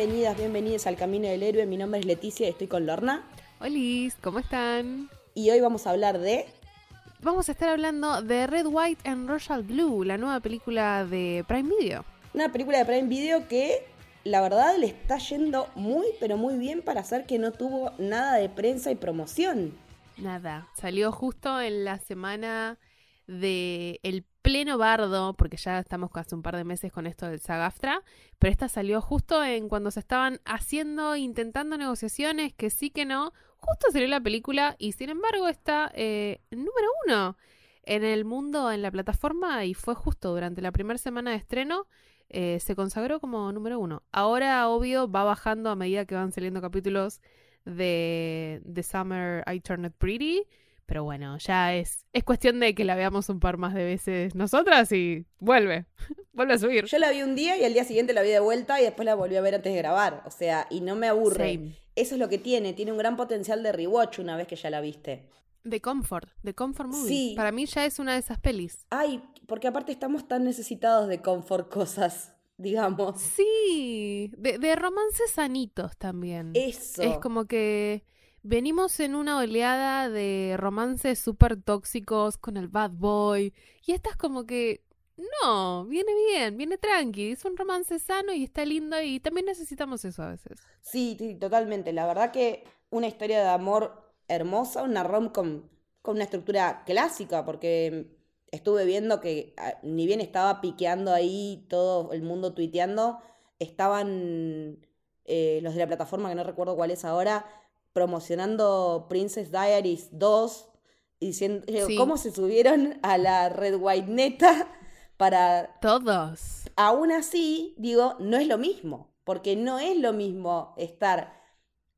Bienvenidas, bienvenidos al Camino del Héroe. Mi nombre es Leticia y estoy con Lorna. Hola, ¿cómo están? Y hoy vamos a hablar de... Vamos a estar hablando de Red, White and Royal Blue, la nueva película de Prime Video. Una película de Prime Video que la verdad le está yendo muy, pero muy bien para hacer que no tuvo nada de prensa y promoción. Nada, salió justo en la semana de el pleno bardo, porque ya estamos hace un par de meses con esto del SAGAFTRA, pero esta salió justo en cuando se estaban haciendo, intentando negociaciones, que sí que no, justo salió la película y sin embargo está eh, número uno en el mundo, en la plataforma y fue justo durante la primera semana de estreno. Eh, se consagró como número uno. Ahora, obvio, va bajando a medida que van saliendo capítulos de The Summer I Turned Pretty. Pero bueno, ya es, es cuestión de que la veamos un par más de veces nosotras y vuelve, vuelve a subir. Yo la vi un día y al día siguiente la vi de vuelta y después la volví a ver antes de grabar. O sea, y no me aburre. Eso es lo que tiene, tiene un gran potencial de rewatch una vez que ya la viste. De comfort, de comfort movie. Sí. Para mí ya es una de esas pelis. Ay, porque aparte estamos tan necesitados de comfort cosas, digamos. Sí, de, de romances sanitos también. Eso. Es como que venimos en una oleada de romances súper tóxicos con el bad boy. Y esta es como que, no, viene bien, viene tranqui. Es un romance sano y está lindo y también necesitamos eso a veces. Sí, sí, totalmente. La verdad que una historia de amor hermosa, una rom-com con una estructura clásica, porque estuve viendo que ah, ni bien estaba piqueando ahí todo el mundo tuiteando, estaban eh, los de la plataforma, que no recuerdo cuál es ahora, promocionando Princess Diaries 2 y diciendo cómo se subieron a la Red White Neta para... Todos. Aún así, digo, no es lo mismo, porque no es lo mismo estar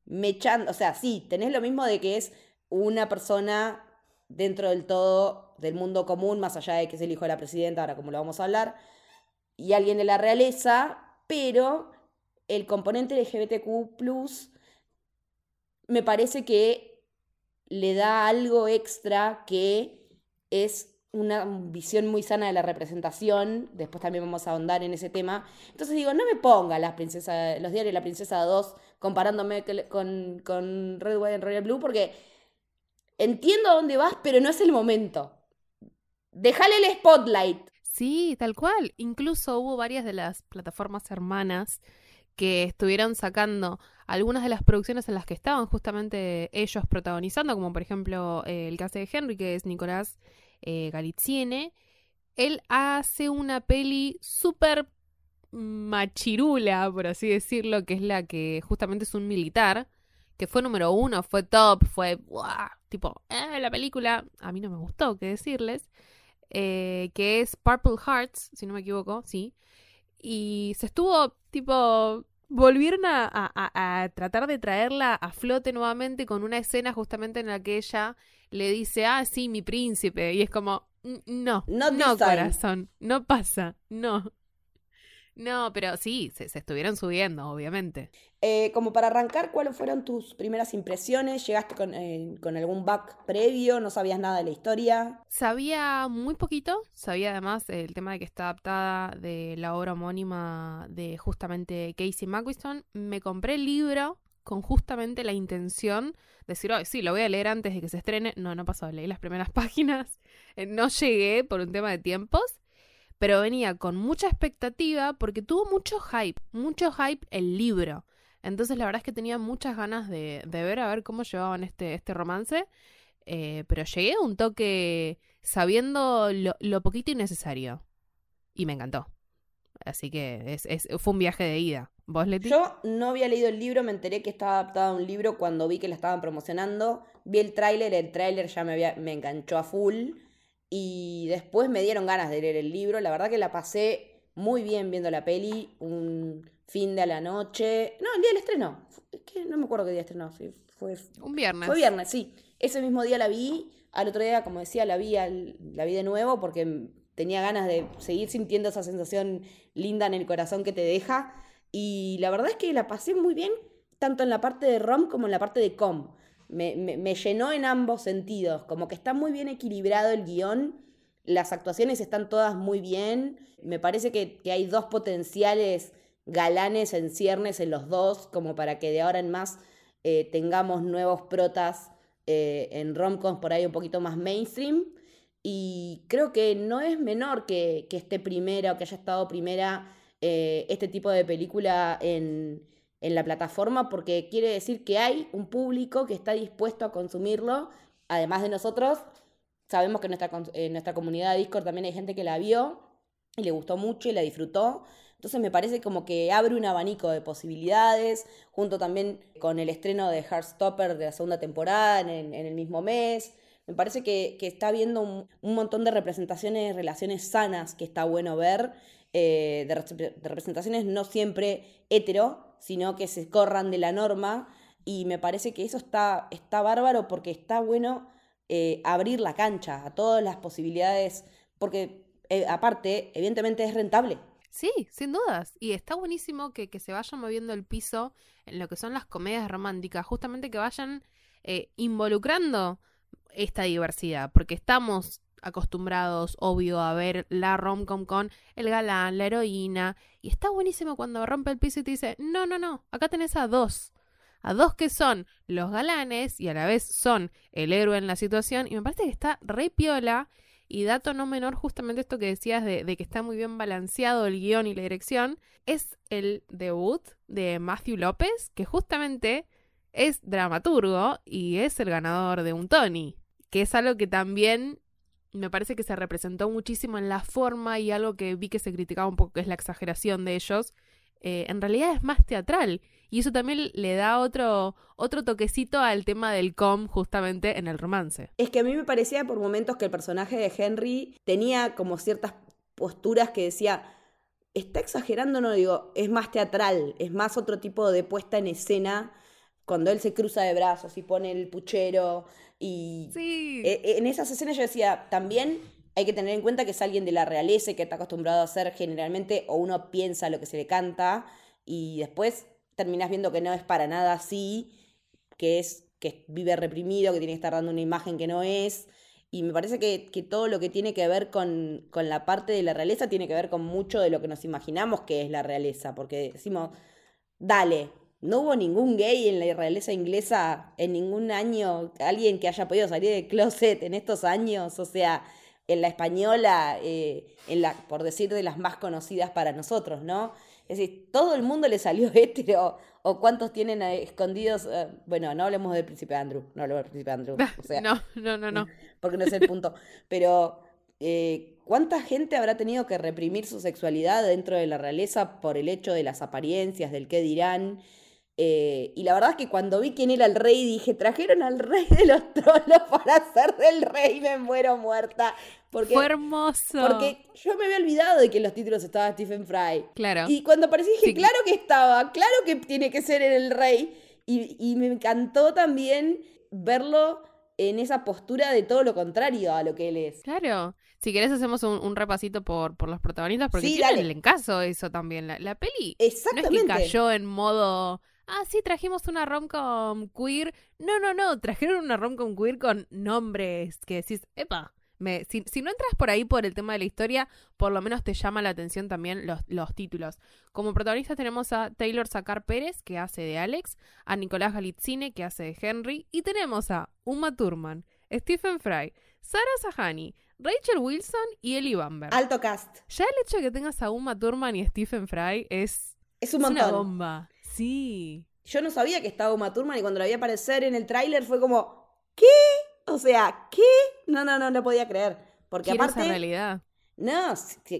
mechando, o sea, sí, tenés lo mismo de que es una persona dentro del todo del mundo común, más allá de que es el hijo de la presidenta, ahora como lo vamos a hablar, y alguien de la realeza, pero el componente LGBTQ me parece que le da algo extra que es una visión muy sana de la representación. Después también vamos a ahondar en ese tema. Entonces digo, no me ponga las princesas, los diarios de la princesa 2 comparándome con, con Red, White and Royal Blue porque entiendo a dónde vas, pero no es el momento. Déjale el spotlight. Sí, tal cual. Incluso hubo varias de las plataformas hermanas que estuvieron sacando algunas de las producciones en las que estaban justamente ellos protagonizando, como por ejemplo eh, el caso de Henry, que es Nicolás eh, él hace una peli súper machirula, por así decirlo, que es la que justamente es un militar, que fue número uno, fue top, fue tipo, eh, la película, a mí no me gustó, qué decirles, eh, que es Purple Hearts, si no me equivoco, sí, y se estuvo tipo volvieron a, tratar de traerla a flote nuevamente con una escena justamente en la que ella le dice, ah, sí, mi príncipe. Y es como, no, no, corazón, no pasa, no. No, pero sí, se, estuvieron subiendo, obviamente. Eh, como para arrancar, ¿cuáles fueron tus primeras impresiones? ¿Llegaste con, eh, con, algún back previo? ¿No sabías nada de la historia? Sabía muy poquito. Sabía además el tema de que está adaptada de la obra homónima de justamente Casey McWiston. Me compré el libro con justamente la intención de decir, oh, sí, lo voy a leer antes de que se estrene. No, no pasó, leí las primeras páginas. Eh, no llegué por un tema de tiempos pero venía con mucha expectativa porque tuvo mucho hype, mucho hype el libro. Entonces la verdad es que tenía muchas ganas de, ver a ver cómo llevaban este, este romance, eh, pero llegué a un toque sabiendo lo, poquito y necesario. Y me encantó. Así que es, fue un viaje de ida. ¿Vos, Leti? Yo no había leído el libro, me enteré que estaba adaptado a un libro cuando vi que lo estaban promocionando. Vi el tráiler, el tráiler ya me, había, me enganchó a full. Y después me dieron ganas de leer el libro. La verdad que la pasé muy bien viendo la peli. Un fin de la noche. No, el día del estreno. Es que no me acuerdo qué día estrenó. sí, fue, Un viernes. fue viernes, sí. Ese mismo día la vi. Al otro día, como decía, la vi, al- la vi de nuevo porque tenía ganas de seguir sintiendo esa sensación linda en el corazón que te deja. Y la verdad es que la pasé muy bien, tanto en la parte de rom como en la parte de com. Me, llenó en ambos sentidos, como que está muy bien equilibrado el guion, las actuaciones están todas muy bien, me parece que, que hay dos potenciales galanes en ciernes en los dos, como para que de ahora en más eh, tengamos nuevos protas eh, en romcoms por ahí un poquito más mainstream. Y creo que no es menor que, que esté primera o que haya estado primera eh, este tipo de película en, en la plataforma, porque quiere decir que hay un público que está dispuesto a consumirlo, además de nosotros. Sabemos que en nuestra, nuestra comunidad de Discord también hay gente que la vio y le gustó mucho y la disfrutó. Entonces me parece como que abre un abanico de posibilidades, junto también con el estreno de Heartstopper de la segunda temporada en, el mismo mes. Me parece que, que está viendo un, un montón de representaciones, relaciones sanas que está bueno ver, eh, de representaciones no siempre hetero, sino que se corran de la norma. Y me parece que eso está, está bárbaro porque está bueno eh, abrir la cancha a todas las posibilidades, porque eh, aparte, evidentemente es rentable. Sí, sin dudas. Y está buenísimo que, que se vaya moviendo el piso en lo que son las comedias románticas, justamente que vayan eh, involucrando esta diversidad, porque estamos acostumbrados, obvio, a ver la romcom con el galán, la heroína, y está buenísimo cuando rompe el piso y te dice, no, no, no, acá tenés a dos, a dos que son los galanes y a la vez son el héroe en la situación, y me parece que está re piola, y dato no menor, justamente esto que decías de, de que está muy bien balanceado el guion y la dirección, es el debut de Matthew López, que justamente es dramaturgo y es el ganador de un Tony, que es algo que también me parece que se representó muchísimo en la forma y algo que vi que se criticaba un poco, que es la exageración de ellos. eh, en realidad es más teatral y eso también le da otro, otro toquecito al tema del com justamente en el romance. Es que a mí me parecía por momentos que el personaje de Henry tenía como ciertas posturas que decía, está exagerando, no digo, es más teatral, es más otro tipo de puesta en escena cuando él se cruza de brazos y pone el puchero y Sí. Eh, en esas escenas yo decía, también hay que tener en cuenta que es alguien de la realeza y que está acostumbrado a hacer generalmente, o uno piensa lo que se le canta, y después terminás viendo que no es para nada así, que es que vive reprimido, que tiene que estar dando una imagen que no es. Y me parece que, que todo lo que tiene que ver con, con la parte de la realeza tiene que ver con mucho de lo que nos imaginamos que es la realeza, porque decimos, dale, no hubo ningún gay en la realeza inglesa en ningún año, alguien que haya podido salir del closet en estos años, o sea, en la española, eh, en la, por decir de las más conocidas para nosotros, ¿no? Es decir, todo el mundo le salió hetero, o cuántos tienen escondidos, eh, bueno, no hablemos del príncipe Andrew, no hablemos del príncipe Andrew, o sea, no, no, no, no. porque no es el punto. Pero, eh, ¿cuánta gente habrá tenido que reprimir su sexualidad dentro de la realeza por el hecho de las apariencias, del qué dirán? Eh, y la verdad es que cuando vi quién era el rey, dije, trajeron al rey de los trolos para hacer del rey, me muero muerta. Porque, Fue hermoso. porque yo me había olvidado de que en los títulos estaba Stephen Fry. Claro. Y cuando aparecí dije, Sí. claro que estaba, claro que tiene que ser el rey. Y, y me encantó también verlo en esa postura de todo lo contrario a lo que él es. Claro. Si querés hacemos un, un repasito por, por los protagonistas, porque Sí, tienen el encaso eso también. La, la peli no es Exactamente. que cayó en modo, ah, sí, trajimos una romcom queer. No, no, no, trajeron una romcom queer con nombres que decís, epa. Me, si, si no entras por ahí por el tema de la historia, por lo menos te llama la atención también los, los títulos. Como protagonistas tenemos a Taylor Sacar Pérez, que hace de Alex, a Nicolás Galitzine, que hace de Henry, y tenemos a Uma Thurman, Stephen Fry, Sarah Sahani, Rachel Wilson y Ellie Bamber. Alto cast. Ya el hecho de que tengas a Uma Thurman y Stephen Fry es, Es un es una montón. bomba. Sí. Yo no sabía que estaba Uma Thurman y cuando la vi aparecer en el tráiler fue como, ¿qué? O sea, ¿qué? No, no, no lo podía creer. Porque Quiero aparte... esa realidad. No,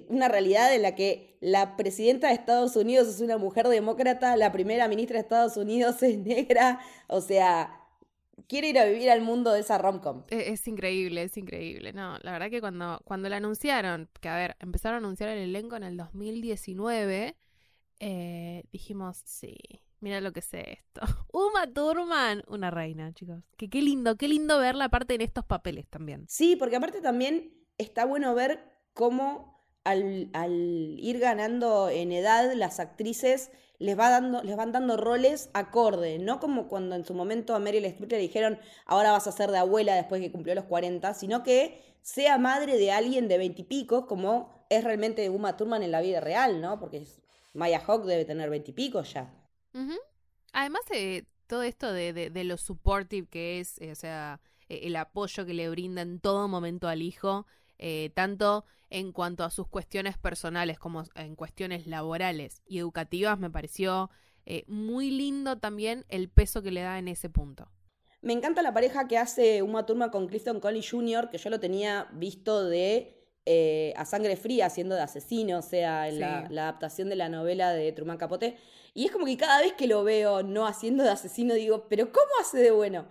una realidad en la que la presidenta de Estados Unidos es una mujer demócrata, la primera ministra de Estados Unidos es negra, o sea, quiere ir a vivir al mundo de esa romcom. Es, es increíble, es increíble. No, la verdad que cuando, cuando la anunciaron, que a ver, empezaron a anunciar el elenco en el 2019, eh, dijimos, sí, mira lo que sé esto. Uma Thurman, una reina, chicos. Que qué lindo, qué lindo verla aparte en estos papeles también. Sí, porque aparte también está bueno ver cómo al, ir ganando en edad las actrices les, va dando, les van dando roles acorde, no como cuando en su momento a Meryl Streep le dijeron ahora vas a ser de abuela después que cumplió los 40, sino que sea madre de alguien de 20 y pico, como es realmente Uma Thurman en la vida real, ¿no? Porque Maya Hawk debe tener 20 y pico ya. Además, de todo esto de, de, lo supportive que es, eh, o sea, e, el apoyo que le brinda en todo momento al hijo, eh, tanto en cuanto a sus cuestiones personales como en cuestiones laborales y educativas, me pareció eh, muy lindo también el peso que le da en ese punto. Me encanta la pareja que hace Uma Turma con Clifton Colley Jr., que yo lo tenía visto de A Sangre Fría, haciendo de asesino, o sea, en la, la, adaptación de la novela de Truman Capote. Y es como que cada vez que lo veo no haciendo de asesino digo, pero ¿cómo hace de bueno?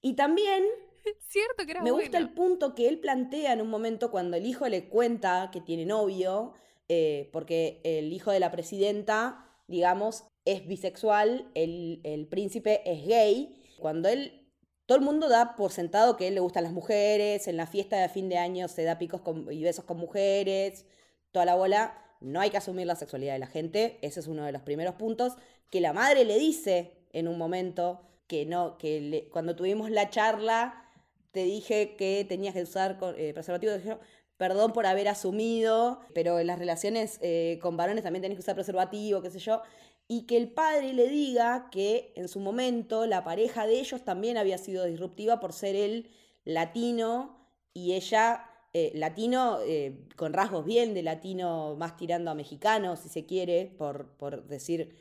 Y también... Cierto que era Me gusta el punto que él plantea en un momento cuando el hijo le cuenta que tiene novio, eh, porque el hijo de la presidenta, digamos, es bisexual, el, el príncipe es gay. Cuando él todo el mundo da por sentado que a él le gustan las mujeres, en la fiesta de fin de año se da picos y besos con mujeres, toda la bola. No hay que asumir la sexualidad de la gente, ese es uno de los primeros puntos, que la madre le dice en un momento que no, que cuando tuvimos la charla te dije que tenías que usar eh, preservativo, perdón por haber asumido, pero en las relaciones eh, con varones también tenés que usar preservativo, qué sé yo, y que el padre le diga que en su momento la pareja de ellos también había sido disruptiva por ser él latino y ella eh, latino eh, con rasgos bien de latino más tirando a mexicano, si se quiere, por, por decir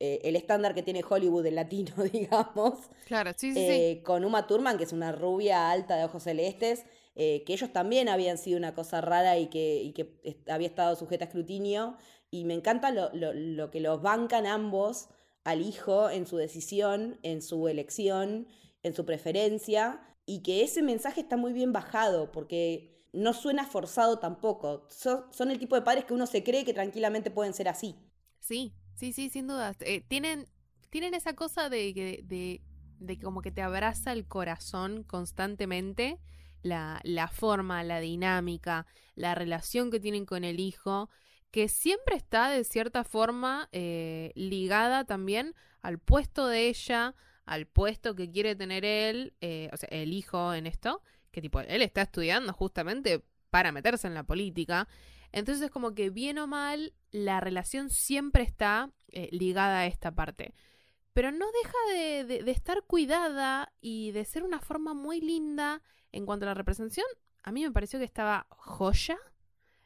eh, el estándar que tiene Hollywood del latino, digamos. Claro, sí, sí, Con Uma Thurman, que es una rubia alta de ojos celestes, que ellos también habían sido una cosa rara y que, y que había estado sujeta a escrutinio. Y me encanta lo, lo, lo que los bancan ambos al hijo en su decisión, en su elección, en su preferencia, y que ese mensaje está muy bien bajado, porque no suena forzado tampoco. Son, el tipo de padres que uno se cree que tranquilamente pueden ser así. Sí, sí, sí, sin duda. Eh, tienen, tienen esa cosa de, de, de, como que te abraza el corazón constantemente. La, la forma, la dinámica, la relación que tienen con el hijo, que siempre está de cierta forma eh, ligada también al puesto de ella, al puesto que quiere tener él, eh, o sea, el hijo en esto, que tipo, él está estudiando justamente para meterse en la política. Entonces, como que bien o mal, la relación siempre está eh, ligada a esta parte. Pero no deja de, estar cuidada y de ser una forma muy linda en cuanto a la representación. A mí me pareció que estaba joya.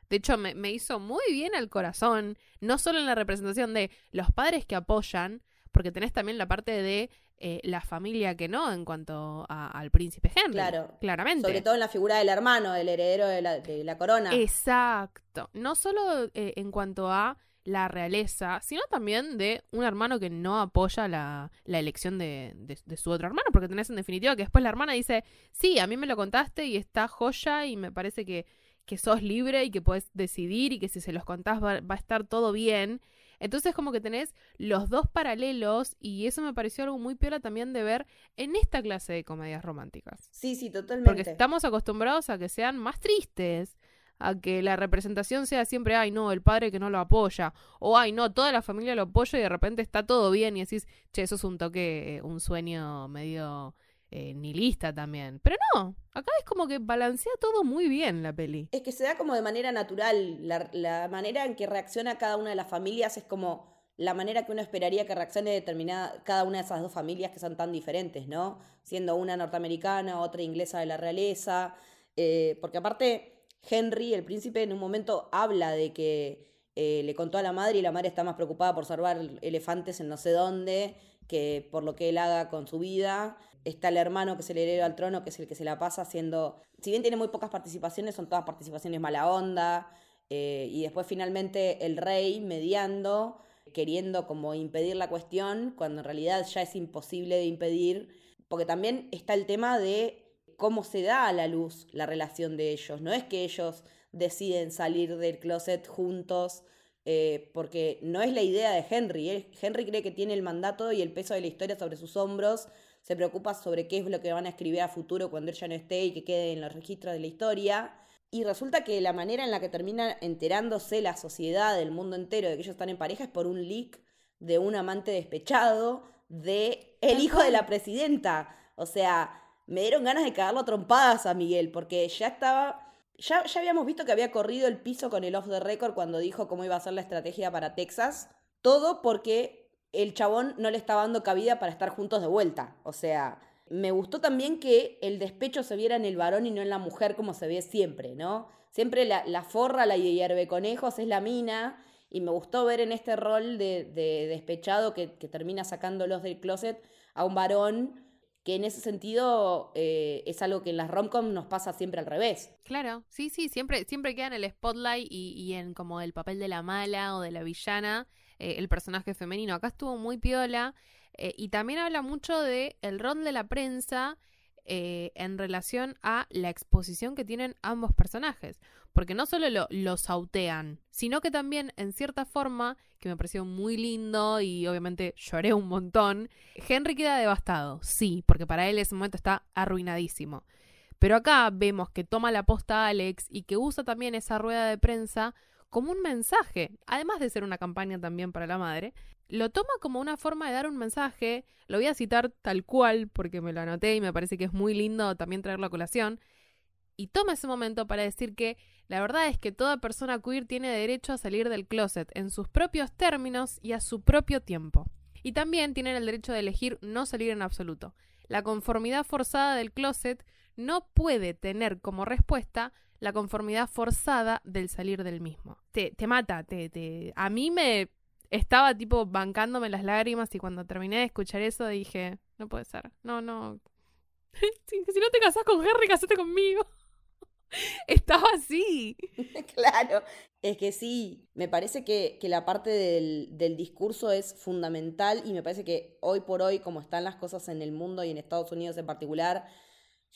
De hecho, me, me hizo muy bien al corazón. No solo en la representación de los padres que apoyan, porque tenés también la parte de eh, la familia que no en cuanto al príncipe Henry. Claro. Claramente. Sobre todo en la figura del hermano, del heredero de la, corona. Exacto. No solo eh, en cuanto a la realeza, sino también de un hermano que no apoya la, elección de, de, su otro hermano, porque tenés en definitiva que después la hermana dice, sí, a mí me lo contaste y está joya y me parece que, que sos libre y que puedes decidir y que si se los contás va, va a estar todo bien. Entonces como que tenés los dos paralelos y eso me pareció algo muy piola también de ver en esta clase de comedias románticas. Sí, sí, totalmente. Porque estamos acostumbrados a que sean más tristes, a que la representación sea siempre, ay no, el padre que no lo apoya, o ay no, toda la familia lo apoya y de repente está todo bien y decís, che, eso es un toque, un sueño medio eh, nihilista también. Pero no, acá es como que balancea todo muy bien la peli. Es que se da como de manera natural. La, manera en que reacciona cada una de las familias es como la manera que uno esperaría que reaccione determinada cada una de esas dos familias que son tan diferentes, ¿no? Siendo una norteamericana, otra inglesa de la realeza. Eh, porque aparte, Henry, el príncipe, en un momento habla de que eh, le contó a la madre y la madre está más preocupada por salvar elefantes en no sé dónde que por lo que él haga con su vida está el hermano que es el heredero al trono, que es el que se la pasa haciendo, si bien tiene muy pocas participaciones, son todas participaciones mala onda, eh, y después finalmente el rey mediando, queriendo como impedir la cuestión, cuando en realidad ya es imposible de impedir, porque también está el tema de cómo se da a la luz la relación de ellos, no es que ellos deciden salir del closet juntos eh, porque no es la idea de Henry. Henry cree que tiene el mandato y el peso de la historia sobre sus hombros, se preocupa sobre qué es lo que van a escribir a futuro cuando él ya no esté y que quede en los registros de la historia. Y resulta que la manera en la que termina enterándose la sociedad, el mundo entero, de que ellos están en pareja es por un leak de un amante despechado de el hijo de la presidenta. O sea, me dieron ganas de cagarlo a trompadas a Miguel, porque ya estaba. Ya, ya habíamos visto que había corrido el piso con el off the record cuando dijo cómo iba a ser la estrategia para Texas. Todo porque el chabón no le estaba dando cabida para estar juntos de vuelta. O sea, me gustó también que el despecho se viera en el varón y no en la mujer como se ve siempre, ¿no? Siempre la, la forra, la hierve conejos, es la mina. Y me gustó ver en este rol de, de despechado que, que termina sacándolos del closet a un varón que en ese sentido eh, es algo que en las romcom nos pasa siempre al revés. Claro, sí, sí, siempre, siempre queda en el spotlight y, en como el papel de la mala o de la villana eh, el personaje femenino. Acá estuvo muy piola eh, y también habla mucho de el rol de la prensa en relación a la exposición que tienen ambos personajes porque no solo lo, lo, sautean, sino que también, en cierta forma, que me pareció muy lindo y obviamente lloré un montón, Henry queda devastado, sí, porque para él ese momento está arruinadísimo. Pero acá vemos que toma la posta a Alex y que usa también esa rueda de prensa como un mensaje, además de ser una campaña también para la madre, lo toma como una forma de dar un mensaje, lo voy a citar tal cual porque me lo anoté y me parece que es muy lindo también traerlo a colación, y toma ese momento para decir que la verdad es que toda persona queer tiene derecho a salir del closet en sus propios términos y a su propio tiempo. Y también tienen el derecho de elegir no salir en absoluto. La conformidad forzada del closet no puede tener como respuesta la conformidad forzada del salir del mismo. Te, te mata, te, te... A mí me estaba tipo bancándome las lágrimas y cuando terminé de escuchar eso dije, no puede ser, no, no. si, si no te casas con Harry, casate conmigo. Estaba así. claro, es que sí, me parece que, la parte del, del, discurso es fundamental y me parece que hoy por hoy, como están las cosas en el mundo y en Estados Unidos en particular,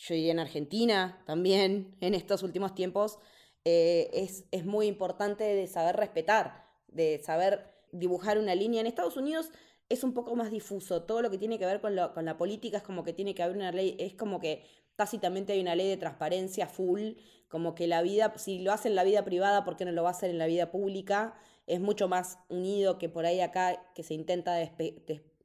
yo diría en Argentina también, en estos últimos tiempos, eh, es, es muy importante de saber respetar, de saber dibujar una línea. En Estados Unidos es un poco más difuso. Todo lo que tiene que ver con, lo, con la política es como que tiene que haber una ley, es como que tácitamente hay una ley de transparencia full, como que la vida, si lo hace en la vida privada, ¿por qué no lo va a hacer en la vida pública? Es mucho más unido que por ahí acá, que se intenta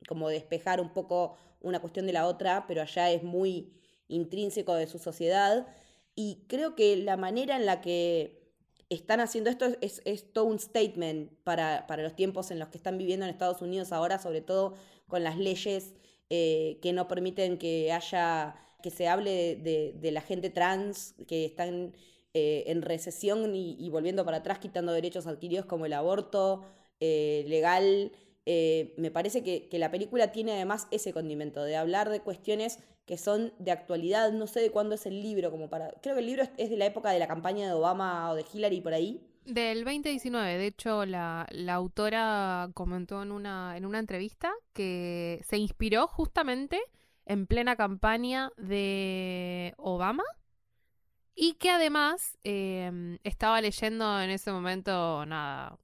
como despejar un poco una cuestión de la otra, pero allá es muy intrínseco de su sociedad. Y creo que la manera en la que están haciendo esto es, es todo un statement para, para, los tiempos en los que están viviendo en Estados Unidos ahora, sobre todo con las leyes eh, que no permiten que haya que se hable de, la gente trans que están eh, en recesión y, volviendo para atrás, quitando derechos adquiridos como el aborto eh, legal. Eh, me parece que, la película tiene además ese condimento de hablar de cuestiones que son de actualidad. No sé de cuándo es el libro, como para. Creo que el libro es, de la época de la campaña de Obama o de Hillary por ahí. Del 2019, de hecho, la, la, autora comentó en una, en una entrevista que se inspiró justamente en plena campaña de Obama y que además em, estaba leyendo en ese momento, nada,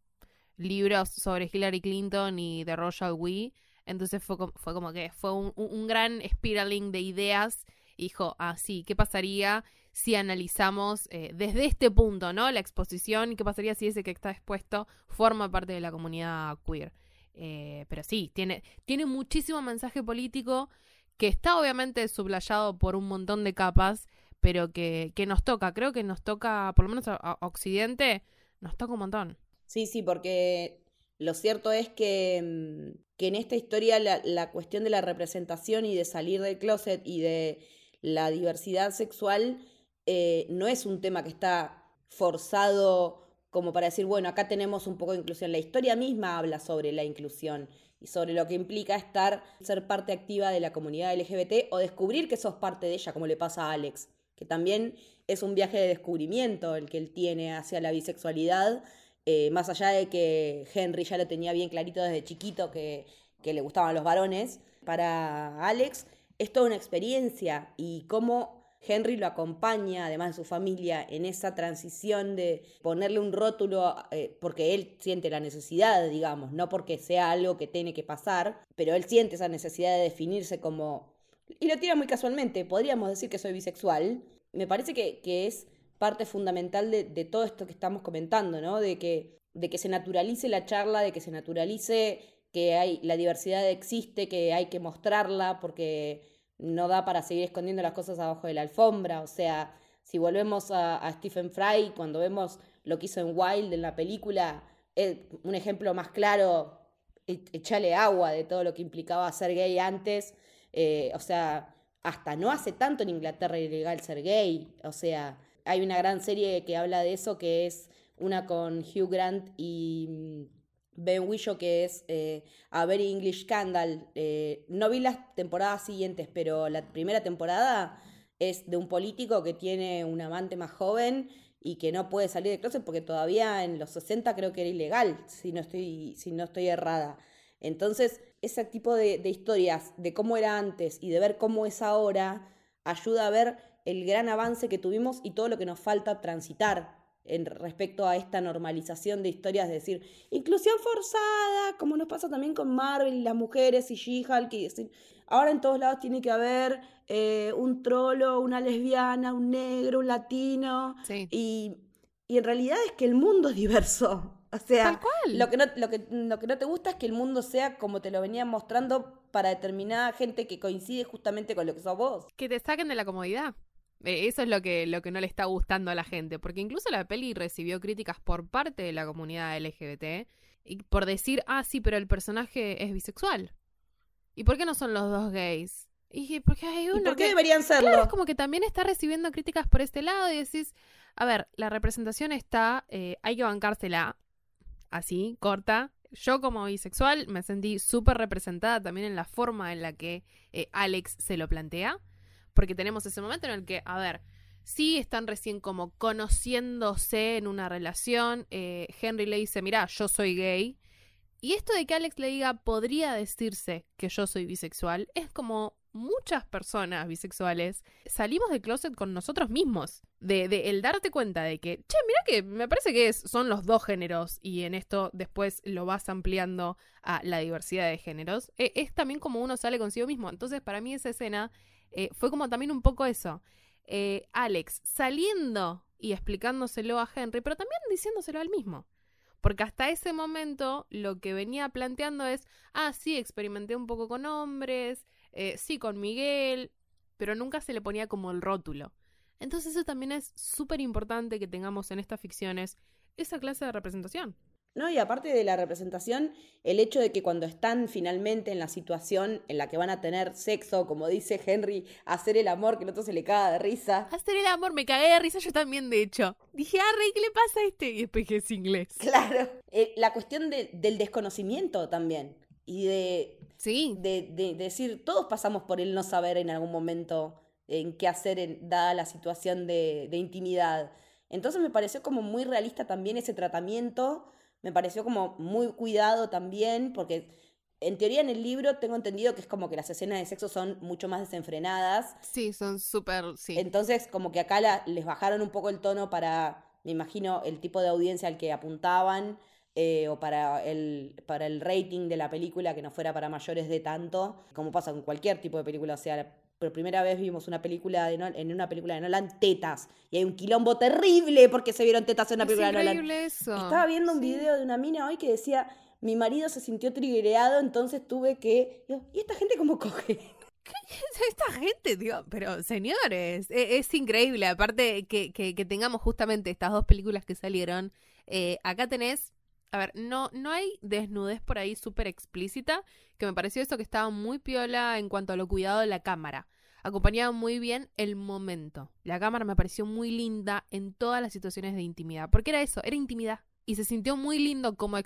libros sobre Hillary Clinton y de Roger Wee. Entonces fue, fue como que fue un, gran spiraling de ideas. Dijo, ah, sí, ¿qué pasaría si analizamos eh, desde este punto, ¿no? La exposición y qué pasaría si ese que está expuesto forma parte de la comunidad queer. Eh, pero sí, tiene, tiene muchísimo mensaje político que está obviamente sublayado por un montón de capas, pero que, nos toca, creo que nos toca, por lo menos a, Occidente, nos toca un montón. Sí, sí, porque lo cierto es que, mm, que en esta historia la, cuestión de la representación y de salir del closet y de la diversidad sexual eh, no es un tema que está forzado como para decir, bueno, acá tenemos un poco de inclusión. La historia misma habla sobre la inclusión y sobre lo que implica estar, ser parte activa de la comunidad LGBT o descubrir que sos parte de ella, como le pasa a Alex, que también es un viaje de descubrimiento el que él tiene hacia la bisexualidad, eh, más allá de que Henry ya lo tenía bien clarito desde chiquito que, que le gustaban los varones, para Alex es toda una experiencia y cómo Henry lo acompaña, además de su familia, en esa transición de ponerle un rótulo, eh, porque él siente la necesidad, digamos, no porque sea algo que tiene que pasar, pero él siente esa necesidad de definirse como... Y lo tira muy casualmente, podríamos decir que soy bisexual. Me parece que, es parte fundamental de, todo esto que estamos comentando, ¿no? De que, se naturalice la charla, de que se naturalice que hay, la diversidad existe, que hay que mostrarla, porque no da para seguir escondiendo las cosas abajo de la alfombra. O sea, si volvemos a, Stephen Fry, cuando vemos lo que hizo en Wild en la película, es un ejemplo más claro, e, echarle agua de todo lo que implicaba ser gay antes. Eh, o sea, hasta no hace tanto en Inglaterra ilegal ser gay. O sea, hay una gran serie que habla de eso, que es una con Hugh Grant y mm, Ben Whishaw, que es eh, A Very English Scandal. Eh, no vi las temporadas siguientes, pero la primera temporada es de un político que tiene un amante más joven y que no puede salir de closet porque todavía en los 60 creo que era ilegal, si no estoy, si no estoy errada. Entonces, ese tipo de, de historias de cómo era antes y de ver cómo es ahora, ayuda a ver el gran avance que tuvimos y todo lo que nos falta transitar en respecto a esta normalización de historias, de decir, inclusión forzada, como nos pasa también con Marvel y las mujeres y She-Hulk, y decir, ahora en todos lados tiene que haber eh, un trolo, una lesbiana, un negro, un latino, y, en realidad es que el mundo es diverso. O sea, Lo, que no, lo, que, lo que no te gusta es que el mundo sea como te lo venían mostrando para determinada gente que coincide justamente con lo que sos vos. Que te saquen de la comodidad. Eh, eso es lo que, lo que no le está gustando a la gente, porque incluso la peli recibió críticas por parte de la comunidad LGBT y por decir, ah, sí, pero el personaje es bisexual. ¿Y por qué no son los dos gays? Y porque hay uno. por qué deberían serlo? Claro, es como que también está recibiendo críticas por este lado y decís, a ver, la representación está, eh, hay que bancársela así, corta. Yo como bisexual me sentí súper representada también en la forma en la que eh, Alex se lo plantea porque tenemos ese momento en el que, a ver, sí están recién como conociéndose en una relación, eh, Henry le dice, mira, yo soy gay, y esto de que Alex le diga, podría decirse que yo soy bisexual, es como muchas personas bisexuales salimos del closet con nosotros mismos. De, el darte cuenta de que, che, mira que me parece que son los dos géneros y en esto después lo vas ampliando a la diversidad de géneros. E, es también como uno sale consigo mismo. Entonces, para mí esa escena eh, fue como también un poco eso. Eh, Alex saliendo y explicándoselo a Henry, pero también diciéndoselo al mismo. Porque hasta ese momento lo que venía planteando es, ah, sí, experimenté un poco con hombres, eh, sí, con Miguel, pero nunca se le ponía como el rótulo. Entonces eso también es súper importante que tengamos en estas ficciones esa clase de representación. ¿No? Y aparte de la representación, el hecho de que cuando están finalmente en la situación en la que van a tener sexo, como dice Henry, hacer el amor, que el otro se le caga de risa. Hacer el amor, me cagué de risa yo también, de hecho. Dije, ah, Rey, ¿qué le pasa a este? Y después que es inglés. Claro. Eh, la cuestión del desconocimiento también. Y de, sí. de, decir, todos pasamos por el no saber en algún momento en qué hacer en, dada la situación de, de intimidad. Entonces me pareció como muy realista también ese tratamiento me pareció como muy cuidado también, porque en teoría en el libro tengo entendido que es como que las escenas de sexo son mucho más desenfrenadas. Sí, son súper, sí. Entonces como que acá les bajaron un poco el tono para, me imagino, el tipo de audiencia al que apuntaban. Eh, o para el, para el rating de la película que no fuera para mayores de tanto, como pasa con cualquier tipo de película, o sea, por primera vez vimos una película de en una película de Nolan tetas y hay un quilombo terrible porque se vieron tetas en una película de Nolan. Eso. Estaba viendo un video de una mina hoy que decía, mi marido se sintió triguereado, entonces tuve que... ¿Y esta gente cómo coge? ¿Qué es esta gente, tío? Pero, señores, e, es, increíble. Aparte que, que, tengamos justamente estas dos películas que salieron. Eh, acá tenés a ver, no, no hay desnudez por ahí súper explícita, que me pareció eso que estaba muy piola en cuanto a lo cuidado de la cámara. Acompañaba muy bien el momento. La cámara me pareció muy linda en todas las situaciones de intimidad, porque era eso, era intimidad. Y se sintió muy lindo como,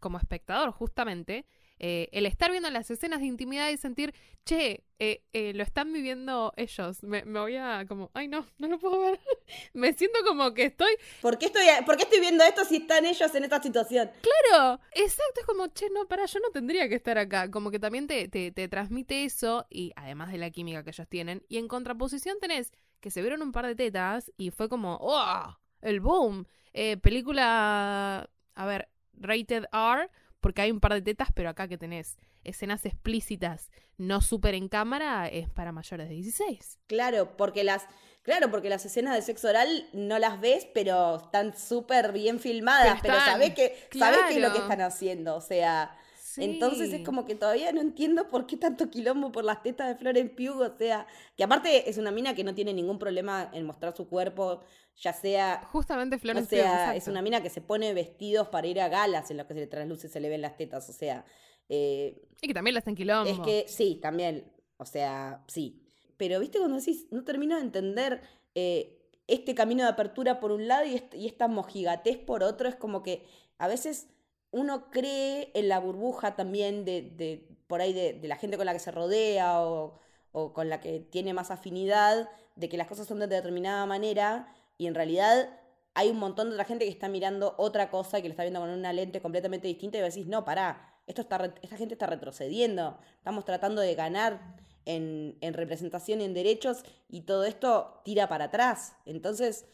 como espectador, justamente, eh, el estar viendo las escenas de intimidad y sentir, che, eh, eh, lo están viviendo ellos. Me, voy a como, ay no, no lo puedo ver. me siento como que estoy... ¿Por qué estoy, ¿Por qué estoy viendo esto si están ellos en esta situación? Claro, exacto, es como, che, no, para, yo no tendría que estar acá. Como que también te, te, te transmite eso y además de la química que ellos tienen. Y en contraposición tenés que se vieron un par de tetas y fue como, ¡oh! El boom. Eh, película, a ver, rated R, porque hay un par de tetas, pero acá que tenés escenas explícitas, no súper en cámara, es para mayores de 16. Claro, porque las, claro, porque las escenas de sexo oral no las ves, pero están súper bien filmadas, pero, sabés que, sabés qué es lo que están haciendo, o sea, entonces es como que todavía no entiendo por qué tanto quilombo por las tetas de Florence Pugh, o sea, que aparte es una mina que no tiene ningún problema en mostrar su cuerpo, ya sea... Justamente Florence O sea, es una mina que se pone vestidos para ir a galas en lo que se le trasluce se le ven las tetas, o sea... Eh, y que también la hacen quilombo. Es que sí, también, o sea, sí. Pero viste cuando decís, no termino de entender... Eh, este camino de apertura por un lado y, y esta mojigatez por otro, es como que a veces uno cree en la burbuja también de, por ahí de, la gente con la que se rodea o, con la que tiene más afinidad, de que las cosas son de determinada manera y en realidad hay un montón de otra gente que está mirando otra cosa y que lo está viendo con una lente completamente distinta y decís, no, pará, esto está, esta gente está retrocediendo, estamos tratando de ganar en, en representación y en derechos y todo esto tira para atrás. Entonces,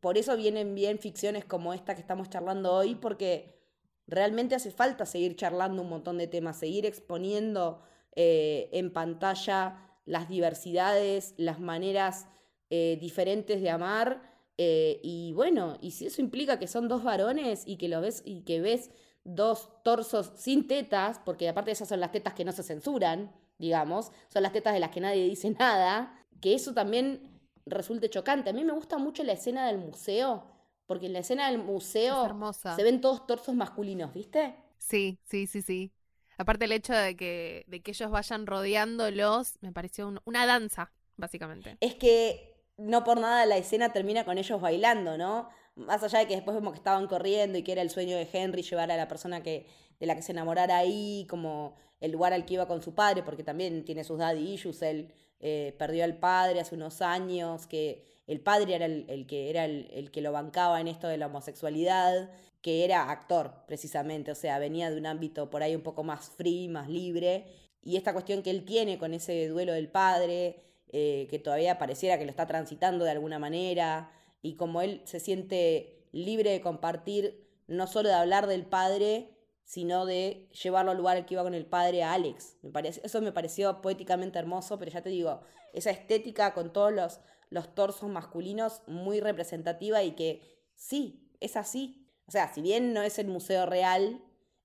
por eso vienen bien ficciones como esta que estamos charlando hoy, porque Realmente hace falta seguir charlando un montón de temas, seguir exponiendo eh, en pantalla las diversidades, las maneras eh, diferentes de amar. Eh, y bueno, y si eso implica que son dos varones y que lo ves y que ves dos torsos sin tetas, porque aparte esas son las tetas que no se censuran, digamos, son las tetas de las que nadie dice nada, que eso también resulte chocante. A mí me gusta mucho la escena del museo, porque en la escena del museo se ven todos torsos masculinos, ¿viste? Sí, sí, sí, sí. Aparte el hecho de que, de que ellos vayan rodeándolos, me pareció una danza, básicamente. Es que no por nada la escena termina con ellos bailando, ¿no? Más allá de que después vemos que estaban corriendo y que era el sueño de Henry llevar a la persona que, de la que se enamorara ahí, como el lugar al que iba con su padre, porque también tiene sus daddy issues, él eh, perdió al padre hace unos años, que el padre era el, que era el, que lo bancaba en esto de la homosexualidad, que era actor precisamente, o sea, venía de un ámbito por ahí un poco más free, más libre, y esta cuestión que él tiene con ese duelo del padre, eh, que todavía pareciera que lo está transitando de alguna manera, y como él se siente libre de compartir, no solo de hablar del padre, sino de llevarlo al lugar al que iba con el padre a Alex. Me parece, eso me pareció poéticamente hermoso, pero ya te digo, esa estética con todos los los torsos masculinos muy representativa y que sí, es así. O sea, si bien no es el museo real,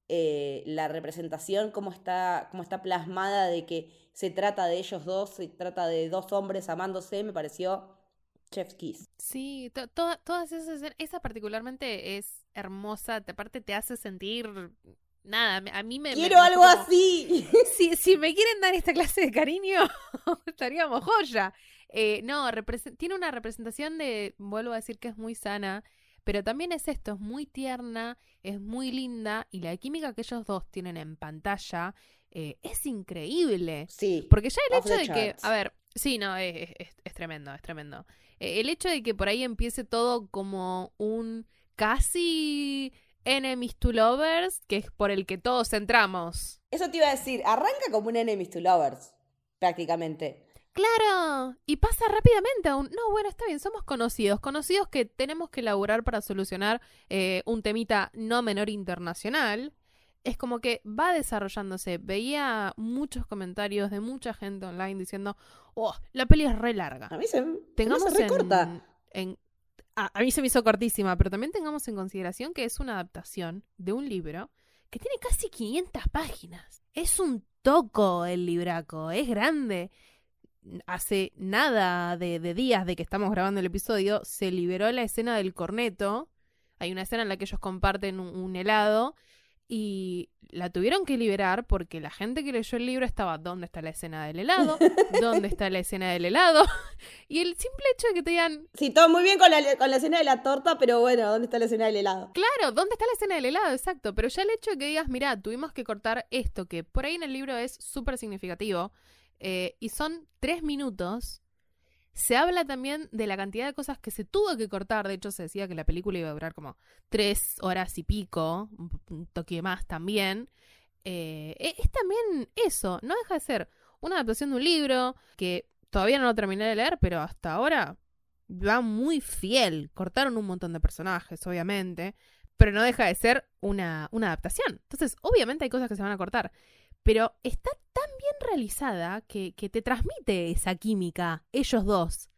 eh, la representación como está, como está plasmada de que se trata de ellos dos, se trata de dos hombres amándose, me pareció Chef's Kiss. Sí, todas esas, esa particularmente es hermosa, aparte te hace sentir nada, a mí me... Quiero algo así. Si, si me quieren dar esta clase de cariño, estaríamos joya. Eh, no, tiene una representación de, vuelvo a decir que es muy sana, pero también es esto, es muy tierna, es muy linda y la química que ellos dos tienen en pantalla eh, es increíble. Sí. Porque ya el hecho de que, a ver, sí, no, es, es, tremendo, es tremendo. Eh, el hecho de que por ahí empiece todo como un casi enemies to lovers, que es por el que todos entramos. Eso te iba a decir, arranca como un enemies to lovers, prácticamente. Claro, y pasa rápidamente aún. No, bueno, está bien, somos conocidos, conocidos que tenemos que elaborar para solucionar eh, un temita no menor internacional. Es como que va desarrollándose. Veía muchos comentarios de mucha gente online diciendo, oh, la peli es re larga. A mí se, tengamos se me En, a, a mí se me hizo cortísima, pero también tengamos en consideración que es una adaptación de un libro que tiene casi 500 páginas. Es un toco el libraco, es grande hace nada de, días de que estamos grabando el episodio, se liberó la escena del corneto. Hay una escena en la que ellos comparten un, helado y la tuvieron que liberar porque la gente que leyó el libro estaba, ¿dónde está la escena del helado? ¿Dónde está la escena del helado? y el simple hecho de que te digan... Sí, todo muy bien con la, con la escena de la torta, pero bueno, ¿dónde está la escena del helado? Claro, ¿dónde está la escena del helado? Exacto, pero ya el hecho de que digas, mira, tuvimos que cortar esto, que por ahí en el libro es súper significativo, eh, y son tres minutos. Se habla también de la cantidad de cosas que se tuvo que cortar. De hecho, se decía que la película iba a durar como tres horas y pico, un toque más también. Eh, e, es también eso, no deja de ser una adaptación de un libro que todavía no lo terminé de leer, pero hasta ahora va muy fiel. Cortaron un montón de personajes, obviamente, pero no deja de ser una, una adaptación. Entonces, obviamente hay cosas que se van a cortar, pero está tan bien realizada que, que te transmite esa química, ellos dos.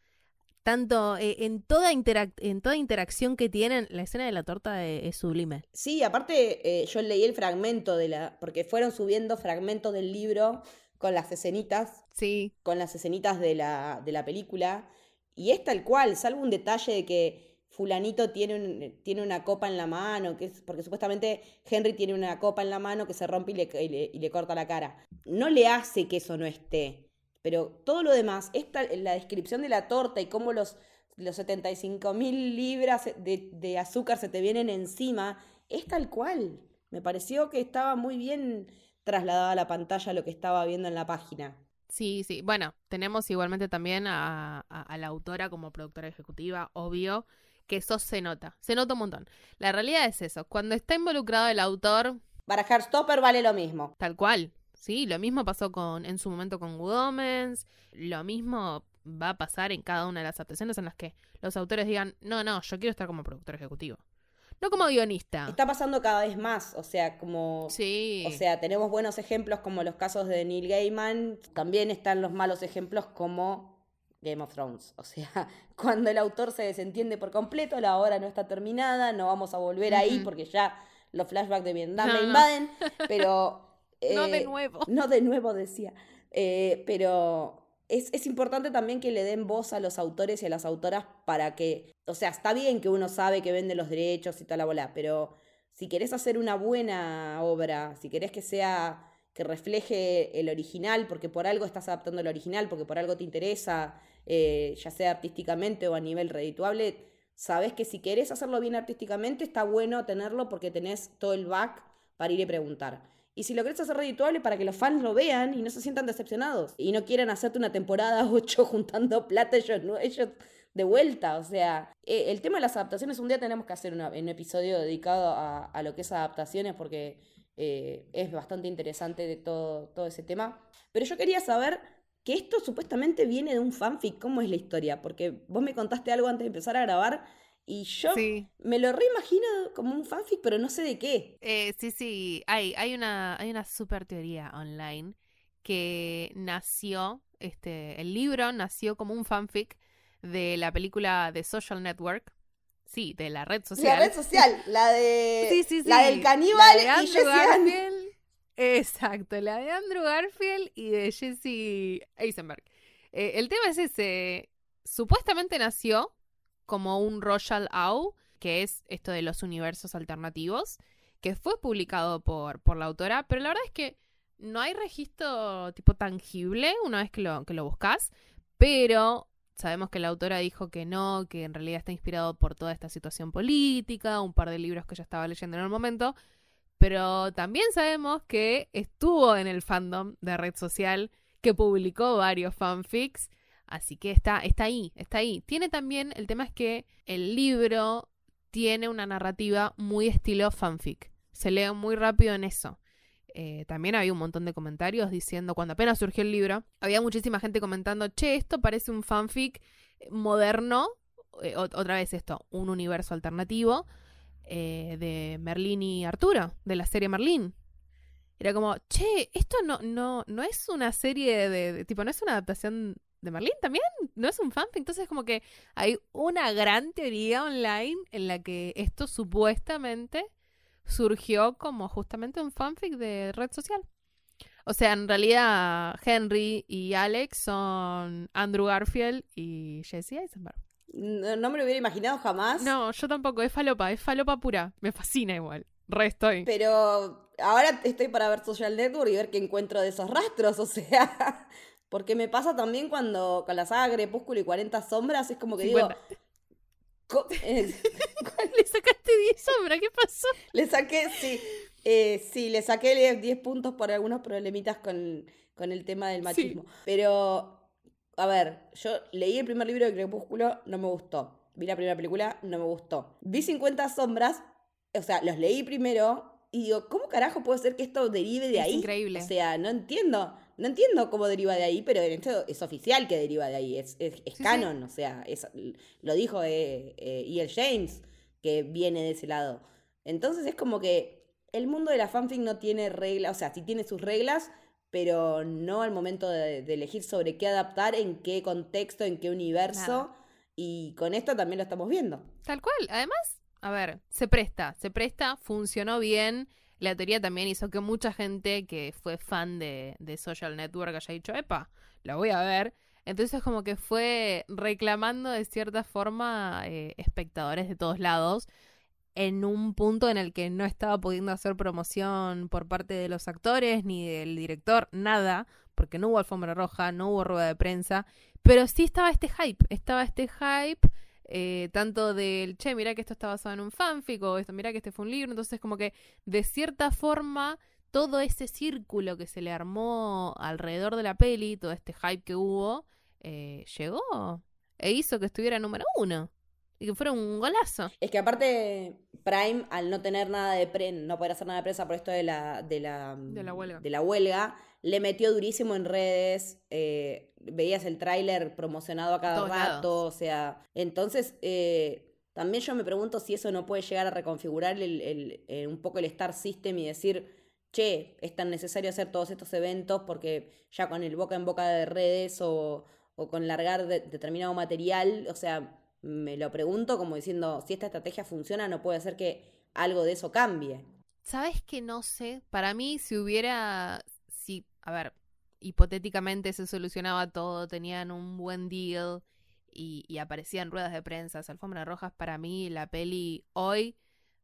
Tanto eh, en, toda en toda interacción que tienen, la escena de la torta es, sublime. Sí, aparte eh, yo leí el fragmento de la. porque fueron subiendo fragmentos del libro con las escenitas. Sí. Con las escenitas de la, de la película. Y es tal cual, salvo un detalle de que fulanito tiene, tiene una copa en la mano, que es porque supuestamente Henry tiene una copa en la mano que se rompe y le, y le corta la cara. No le hace que eso no esté. Pero todo lo demás, esta, la descripción de la torta y cómo los, los 75 mil libras de, azúcar se te vienen encima, es tal cual. Me pareció que estaba muy bien trasladada a la pantalla lo que estaba viendo en la página. Sí, sí. Bueno, tenemos igualmente también a, la autora como productora ejecutiva, obvio, que eso se nota, se nota un montón. La realidad es eso, cuando está involucrado el autor... Para Heartstopper vale lo mismo. Tal cual, Sí, lo mismo pasó con en su momento con Good lo mismo va a pasar en cada una de las adaptaciones en las que los autores digan, no, no, yo quiero estar como productor ejecutivo. No como guionista. Está pasando cada vez más, o sea, como... Sí. O sea, tenemos buenos ejemplos como los casos de Neil Gaiman, también están los malos ejemplos como Game of Thrones. O sea, cuando el autor se desentiende por completo, la obra no está terminada, no vamos a volver ahí porque ya los flashbacks de Vietnam me invaden, pero no de eh, nuevo. No de nuevo, decía. Eh, pero es, es, importante también que le den voz a los autores y a las autoras para que, o sea, está bien que uno sabe que vende los derechos y toda la bola, pero si querés hacer una buena obra, si querés que sea, que refleje el original, porque por algo estás adaptando el original, porque por algo te interesa, eh, ya sea artísticamente o a nivel redituable, sabes que si querés hacerlo bien artísticamente, está bueno tenerlo porque tenés todo el back para ir y preguntar. Y si lo querés hacer redituable para que los fans lo vean y no se sientan decepcionados y no quieran hacerte una temporada 8 juntando plata ellos, de vuelta. O sea, eh, el tema de las adaptaciones, un día tenemos que hacer un episodio dedicado a, lo que es adaptaciones porque eh, es bastante interesante de todo, todo ese tema. Pero yo quería saber que esto supuestamente viene de un fanfic, ¿cómo es la historia? Porque vos me contaste algo antes de empezar a grabar y yo me lo reimagino como un fanfic, pero no sé de qué. Eh, sí, sí, hay, hay, una, hay una super teoría online que nació, este, el libro nació como un fanfic de la película The Social Network. Sí, de la red social. La red social, la de. Sí, sí, sí. La del caníbal y Jesse Garfield. Exacto, la de Andrew Garfield y de Jesse Eisenberg. Eh, el tema es ese. Supuestamente nació como un Royal Au, que es esto de los universos alternativos, que fue publicado por, por la autora, pero la verdad es que no hay registro tipo tangible una vez que lo, que lo buscas, pero sabemos que la autora dijo que no, que en realidad está inspirado por toda esta situación política, un par de libros que ella estaba leyendo en el momento, pero también sabemos que estuvo en el fandom de red social, que publicó varios fanfics Así que está, está ahí, está ahí. Tiene también, el tema es que el libro tiene una narrativa muy estilo fanfic. Se lee muy rápido en eso. Eh, también había un montón de comentarios diciendo, cuando apenas surgió el libro, había muchísima gente comentando, che, esto parece un fanfic moderno, eh, otra vez esto, un universo alternativo eh, de Merlín y Arturo, de la serie Merlín. Era como, che, esto no, no, no es una serie de, tipo, no es una adaptación de Merlín también, no es un fanfic. Entonces, como que hay una gran teoría online en la que esto supuestamente surgió como justamente un fanfic de red social. O sea, en realidad Henry y Alex son Andrew Garfield y Jesse Eisenberg. No, me lo hubiera imaginado jamás. No, yo tampoco, es falopa, es falopa pura. Me fascina igual. Re estoy. Pero ahora estoy para ver Social Network y ver qué encuentro de esos rastros, o sea, porque me pasa también cuando con la saga Crepúsculo y 40 sombras, es como que digo... ¿Le sacaste 10 sombras? ¿Qué pasó? Le saqué, sí. Eh, sí, le saqué 10 puntos por algunos problemitas con, el tema del machismo. Pero, a ver, yo leí el primer libro de Crepúsculo, no me gustó. Vi la primera película, no me gustó. Vi 50 sombras, o sea, los leí primero y digo, ¿cómo carajo puede ser que esto derive de es ahí? Increíble. O sea, no entiendo no entiendo cómo deriva de ahí, pero esto es oficial que deriva de ahí, es, es, canon, o sea, es, lo dijo eh, eh, E.L. James, que viene de ese lado. Entonces es como que el mundo de la fanfic no tiene reglas, o sea, sí tiene sus reglas, pero no al momento de, elegir sobre qué adaptar, en qué contexto, en qué universo. Y con esto también lo estamos viendo. Tal cual. Además, a ver, se presta, se presta, funcionó bien. La teoría también hizo que mucha gente que fue fan de, Social Network haya dicho, epa, la voy a ver. Entonces como que fue reclamando de cierta forma eh, espectadores de todos lados en un punto en el que no estaba pudiendo hacer promoción por parte de los actores ni del director, nada, porque no hubo alfombra roja, no hubo rueda de prensa, pero sí estaba este hype, estaba este hype eh, tanto del, che, mira que esto está basado en un fanfic o esto, mira que este fue un libro, entonces como que de cierta forma todo ese círculo que se le armó alrededor de la peli, todo este hype que hubo, eh, llegó e hizo que estuviera número uno y que fuera un golazo. Es que aparte Prime, al no tener nada de prensa, no poder hacer nada de prensa por esto de la, de la, de la, huelga. De la huelga, le metió durísimo en redes, eh, veías el tráiler promocionado a cada rato, o sea, entonces eh, también yo me pregunto si eso no puede llegar a reconfigurar el, el, un poco el Star System y decir, che, es tan necesario hacer todos estos eventos porque ya con el boca en boca de redes o, o con largar determinado material, o sea, me lo pregunto como diciendo, si esta estrategia funciona, no puede ser que algo de eso cambie. ¿Sabes que no sé? Para mí, si hubiera, si, a ver, hipotéticamente se solucionaba todo, tenían un buen deal y, y aparecían ruedas de prensa, alfombras rojas, para mí la peli hoy,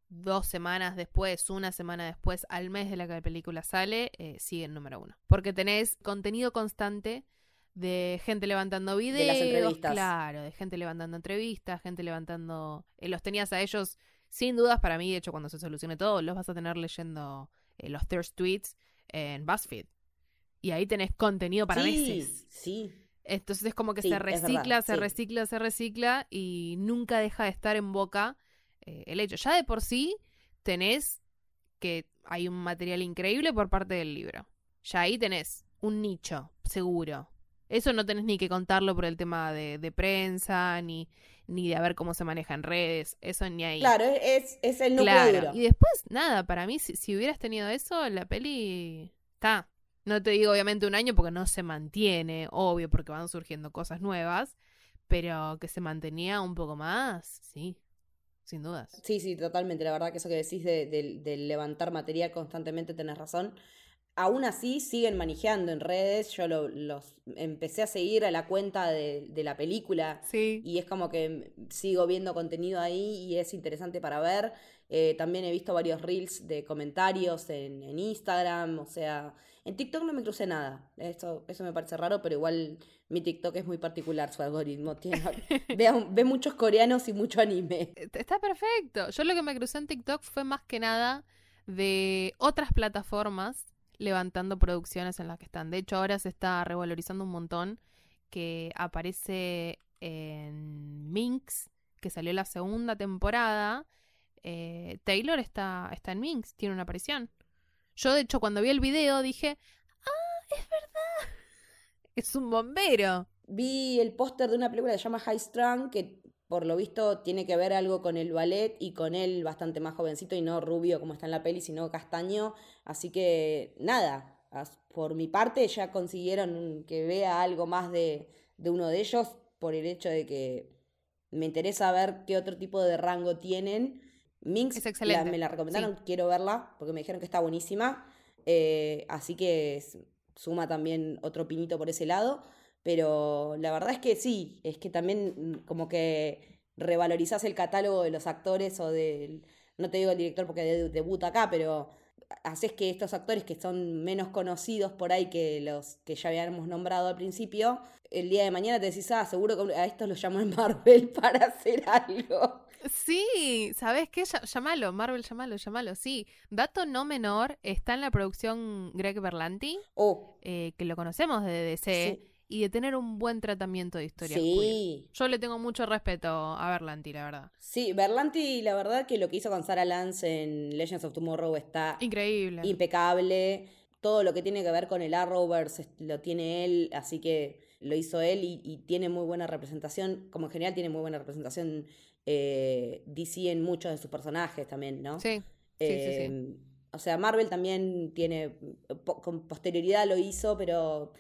dos semanas después, una semana después, al mes de la que la película sale, eh, sigue en número uno. Porque tenés contenido constante de gente levantando videos, de las entrevistas. claro, de gente levantando entrevistas, gente levantando, eh, los tenías a ellos sin dudas para mí, de hecho cuando se solucione todo, los vas a tener leyendo eh, los thirst tweets en BuzzFeed. Y ahí tenés contenido para sí, meses. Sí. Entonces es como que se recicla, se recicla, se recicla y nunca deja de estar en boca eh, el hecho. Ya de por sí tenés que hay un material increíble por parte del libro. Ya ahí tenés un nicho, seguro. Eso no tenés ni que contarlo por el tema de, prensa, ni, ni de a ver cómo se maneja en redes, eso ni ahí. Claro, es, es el núcleo Y después, nada, para mí, si, si hubieras tenido eso, la peli está. No te digo obviamente un año porque no se mantiene, obvio, porque van surgiendo cosas nuevas, pero que se mantenía un poco más, sí, sin dudas. Sí, sí, totalmente. La verdad que eso que decís de, de levantar material constantemente tenés razón aún así siguen manejando en redes. Yo los empecé a seguir a la cuenta de, la película. Y es como que sigo viendo contenido ahí y es interesante para ver. Eh, también he visto varios reels de comentarios en, Instagram. O sea, en TikTok no me crucé nada. Eso, eso me parece raro, pero igual mi TikTok es muy particular, su algoritmo. Tiene, ve, ve muchos coreanos y mucho anime. Está perfecto. Yo lo que me crucé en TikTok fue más que nada de otras plataformas levantando producciones en las que están. De hecho, ahora se está revalorizando un montón que aparece en Minx, que salió la segunda temporada. Eh, Taylor está, está en Minx, tiene una aparición. Yo, de hecho, cuando vi el video dije, ah, es verdad. Es un bombero. Vi el póster de una película que se llama High Strung, que por lo visto tiene que ver algo con el ballet y con él bastante más jovencito y no rubio como está en la peli, sino castaño. Así que nada, por mi parte ya consiguieron que vea algo más de, uno de ellos por el hecho de que me interesa ver qué otro tipo de rango tienen. Minx me la recomendaron, quiero verla porque me dijeron que está buenísima. Eh, así que suma también otro pinito por ese lado. Pero la verdad es que sí, es que también como que revalorizás el catálogo de los actores o del, no te digo el director porque debuta acá, pero haces que estos actores que son menos conocidos por ahí que los que ya habíamos nombrado al principio, el día de mañana te decís, ah, seguro que a estos los llamo en Marvel para hacer algo. Sí, ¿sabes qué? Llámalo, Marvel, llámalo, llámalo. Sí, dato no menor, está en la producción Greg Berlanti, oh. eh, que lo conocemos de DC. Sí y de tener un buen tratamiento de historia. Sí. Yo le tengo mucho respeto a Berlanti, la verdad. Sí, Berlanti, la verdad que lo que hizo con Sarah Lance en Legends of Tomorrow está increíble. Impecable. todo lo que tiene que ver con el Arrowverse lo tiene él, así que lo hizo él y, tiene muy buena representación, como en general tiene muy buena representación eh, DC en muchos de sus personajes también, ¿no? Sí. sí, sí, sí. Em, o sea, Marvel también tiene, con posterioridad lo hizo, pero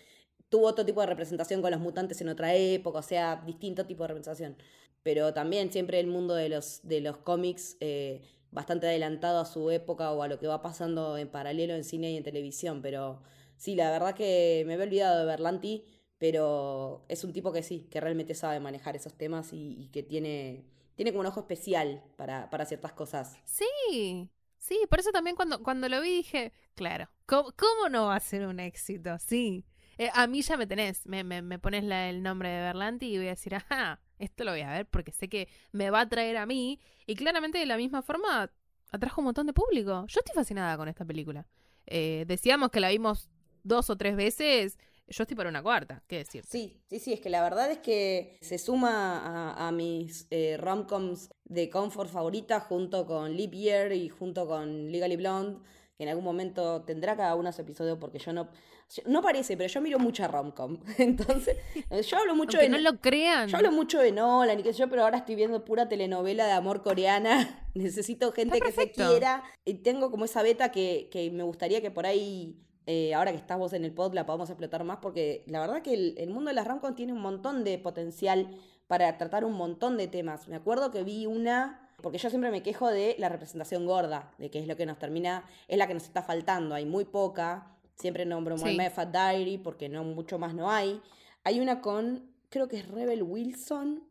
tuvo otro tipo de representación con los mutantes en otra época, o sea, distinto tipo de representación. Pero también siempre el mundo de los, de los cómics eh, bastante adelantado a su época o a lo que va pasando en paralelo en cine y en televisión. Pero sí, la verdad que me había olvidado de Berlanti, pero es un tipo que sí, que realmente sabe manejar esos temas y, que tiene, tiene como un ojo especial para, para ciertas cosas. Sí, Sí, por eso también cuando, cuando lo vi dije, claro, ¿cómo, cómo no va a ser un éxito? Sí. Eh, a mí ya me tenés, me, me, me pones el nombre de Berlanti y voy a decir, ajá, esto lo voy a ver porque sé que me va a traer a mí. Y claramente de la misma forma atrajo un montón de público. Yo estoy fascinada con esta película. Eh, decíamos que la vimos dos o tres veces. Yo estoy para una cuarta, ¿qué decir? Sí, sí, sí, es que la verdad es que se suma a, mis eh, romcoms de comfort favorita junto con Leap Year y junto con Legally Blonde, que en algún momento tendrá cada uno su episodio porque yo no no parece, pero yo miro mucha romcom. Entonces, yo hablo mucho de. no lo crean. Yo hablo mucho de Nolan y qué sé yo, pero ahora estoy viendo pura telenovela de amor coreana. Necesito gente que se quiera. Y tengo como esa beta que, que me gustaría que por ahí. Eh, ahora que estás vos en el pod, la podamos explotar más, porque la verdad que el, mundo de las romcom tiene un montón de potencial para tratar un montón de temas. Me acuerdo que vi una porque yo siempre me quejo de la representación gorda, de que es lo que nos termina, es la que nos está faltando, hay muy poca. Siempre nombro sí. Fat Diary porque no mucho más no hay. Hay una con, creo que es Rebel Wilson.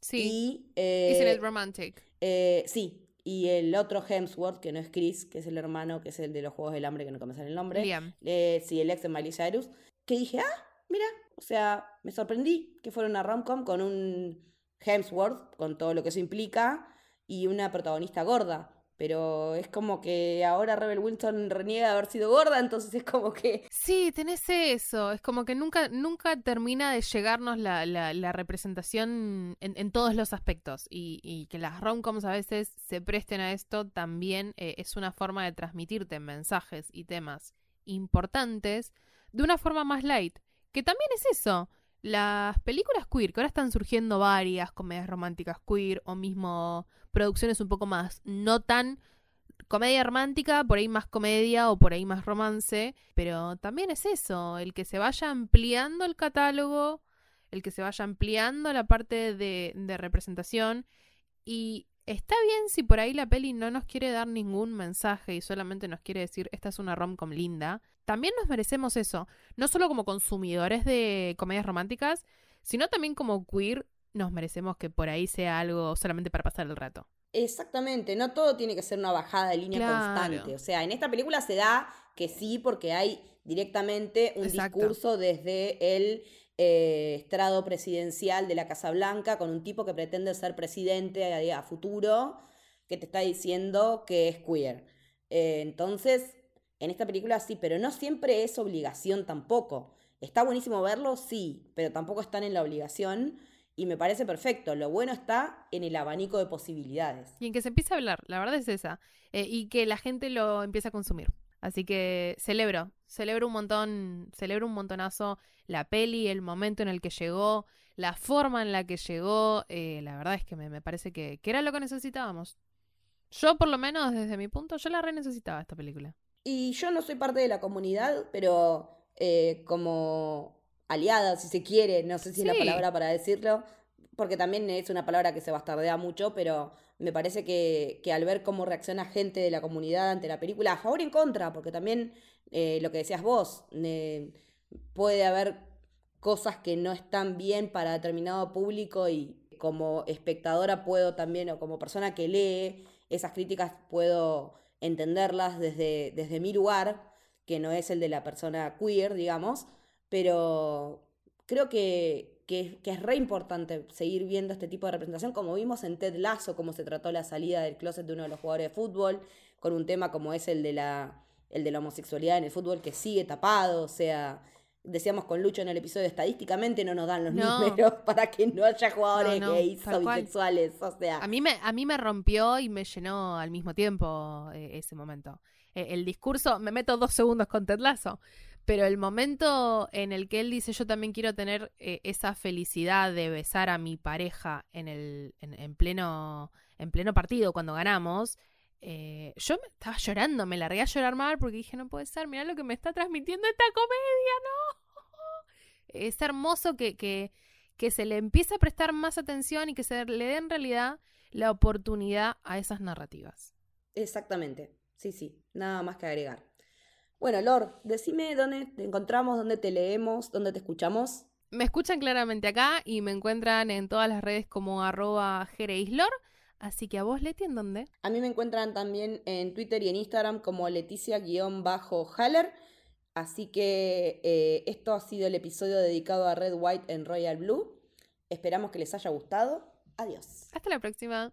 Sí. Y, eh, it Romantic? Eh, sí. Y el otro Hemsworth, que no es Chris, que es el hermano, que es el de los Juegos del Hambre, que no me el nombre. Liam. Eh, sí, el ex de Miley Cyrus. Que dije, ah, mira, o sea, me sorprendí que fuera una romcom con un Hemsworth, con todo lo que eso implica, y una protagonista gorda pero es como que ahora Rebel Wilson reniega de haber sido gorda, entonces es como que... Sí, tenés eso, es como que nunca, nunca termina de llegarnos la, la, representación en, en, todos los aspectos y, y que las romcoms a veces se presten a esto también eh, es una forma de transmitirte mensajes y temas importantes de una forma más light, que también es eso. Las películas queer, que ahora están surgiendo varias comedias románticas queer o mismo producciones un poco más, no tan comedia romántica, por ahí más comedia o por ahí más romance, pero también es eso, el que se vaya ampliando el catálogo, el que se vaya ampliando la parte de, de representación y está bien si por ahí la peli no nos quiere dar ningún mensaje y solamente nos quiere decir esta es una rom-com linda, también nos merecemos eso, no solo como consumidores de comedias románticas, sino también como queer nos merecemos que por ahí sea algo solamente para pasar el rato. Exactamente, no todo tiene que ser una bajada de línea constante. O sea, en esta película se da que sí, porque hay directamente un discurso desde el eh, estrado presidencial de la Casa Blanca con un tipo que pretende ser presidente a, futuro, que te está diciendo que es queer. Eh, entonces, en esta película sí, pero no siempre es obligación tampoco. Está buenísimo verlo, sí, pero tampoco están en la obligación y me parece perfecto. Lo bueno está en el abanico de posibilidades. Y en que se empiece a hablar, la verdad es esa. Eh, y que la gente lo empiece a consumir. Así que celebro, celebro un montón, celebro un montonazo la peli, el momento en el que llegó, la forma en la que llegó. Eh, la verdad es que me, parece que, que, era lo que necesitábamos. Yo, por lo menos, desde mi punto, yo la re necesitaba esta película. Y yo no soy parte de la comunidad, pero eh, como aliada, si se quiere, no sé si es la palabra para decirlo, porque también es una palabra que se bastardea mucho, pero me parece que, que al ver cómo reacciona gente de la comunidad ante la película, a favor y en contra, porque también eh, lo que decías vos, eh, puede haber cosas que no están bien para determinado público y como espectadora puedo también, o como persona que lee esas críticas, puedo entenderlas desde, desde mi lugar, que no es el de la persona queer, digamos, pero creo que, que, es re importante seguir viendo este tipo de representación, como vimos en Ted Lasso, cómo se trató la salida del closet de uno de los jugadores de fútbol, con un tema como es el de la, el de la homosexualidad en el fútbol que sigue tapado, o sea, decíamos con Lucho en el episodio, estadísticamente no nos dan los números para que no haya jugadores gays o bisexuales, o sea. A mí, me, a mí me rompió y me llenó al mismo tiempo eh, ese momento. eh, el discurso, me meto dos segundos con Ted Lasso, pero el momento en el que él dice yo también quiero tener eh, esa felicidad de besar a mi pareja en el en, pleno en pleno partido cuando ganamos, eh, yo me estaba llorando, me largué a llorar mal porque dije no puede ser, mira lo que me está transmitiendo esta comedia, no. Es hermoso que, que, que se le empiece a prestar más atención y que se le dé en realidad la oportunidad a esas narrativas. Exactamente, sí, sí, nada más que agregar. Bueno, Lord, decime dónde te encontramos, dónde te leemos, dónde te escuchamos. Me escuchan claramente acá y me encuentran en todas las redes como arroba jereislor. Así que a vos, Leti, ¿en dónde? A mí me encuentran también en Twitter y en Instagram como Leticia-Haller. Así que eh, esto ha sido el episodio dedicado a Red, White en Royal Blue. Esperamos que les haya gustado. Adiós. Hasta la próxima.